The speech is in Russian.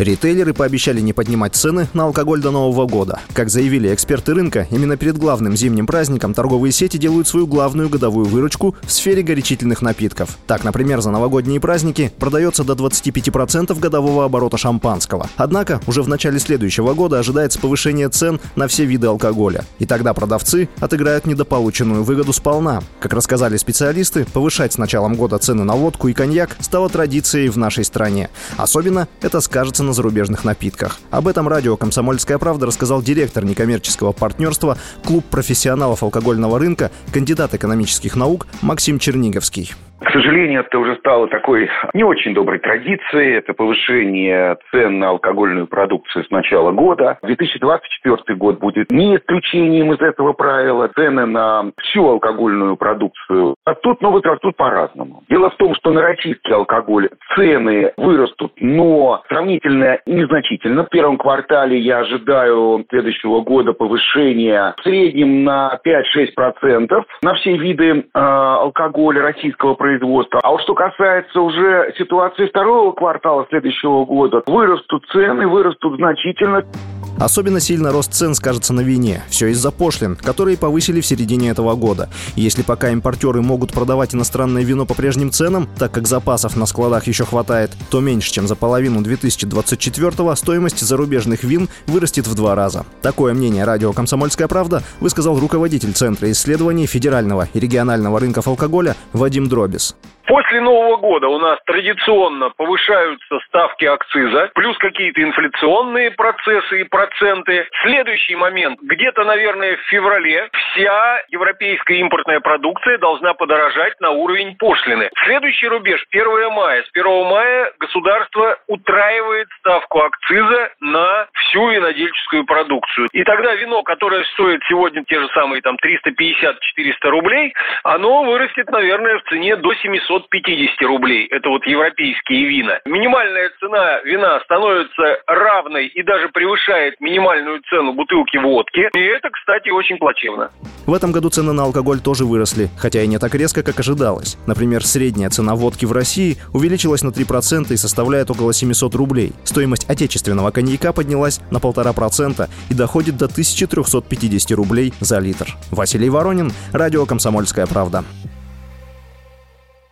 Ритейлеры пообещали не поднимать цены на алкоголь до Нового года. Как заявили эксперты рынка, именно перед главным зимним праздником торговые сети делают свою главную годовую выручку в сфере горячительных напитков. Так, например, за новогодние праздники продается до 25% годового оборота шампанского. Однако уже в начале следующего года ожидается повышение цен на все виды алкоголя. И тогда продавцы отыграют недополученную выгоду сполна. Как рассказали специалисты, повышать с началом года цены на водку и коньяк стало традицией в нашей стране. Особенно это скажется на на зарубежных напитках. Об этом радио «Комсомольская правда» рассказал директор некоммерческого партнерства «Клуб профессионалов алкогольного рынка», кандидат экономических наук Максим Черниговский. К сожалению, это уже стало такой не очень доброй традицией. Это повышение цен на алкогольную продукцию с начала года. 2024 год будет не исключением из этого правила. Цены на всю алкогольную продукцию растут, но вот растут по-разному. Дело в том, что на российский алкоголь цены вырастут, но сравнительно незначительно. В первом квартале я ожидаю следующего года повышения в среднем на 5-6% на все виды э, алкоголя российского производства производства. А вот что касается уже ситуации второго квартала следующего года, вырастут цены, вырастут значительно. Особенно сильно рост цен скажется на вине. Все из-за пошлин, которые повысили в середине этого года. Если пока импортеры могут продавать иностранное вино по прежним ценам, так как запасов на складах еще хватает, то меньше, чем за половину 2024-го стоимость зарубежных вин вырастет в два раза. Такое мнение радио «Комсомольская правда» высказал руководитель Центра исследований федерального и регионального рынков алкоголя Вадим Дробис. После Нового года у нас традиционно повышаются ставки акциза, плюс какие-то инфляционные процессы и проценты. Следующий момент. Где-то, наверное, в феврале вся европейская импортная продукция должна подорожать на уровень пошлины. Следующий рубеж 1 мая. С 1 мая государство утраивает ставку акциза на всю винодельческую продукцию. И тогда вино, которое стоит сегодня те же самые там 350-400 рублей, оно вырастет, наверное, в цене до 700 750 рублей. Это вот европейские вина. Минимальная цена вина становится равной и даже превышает минимальную цену бутылки водки. И это, кстати, очень плачевно. В этом году цены на алкоголь тоже выросли, хотя и не так резко, как ожидалось. Например, средняя цена водки в России увеличилась на 3% и составляет около 700 рублей. Стоимость отечественного коньяка поднялась на 1,5% и доходит до 1350 рублей за литр. Василий Воронин, радио «Комсомольская правда».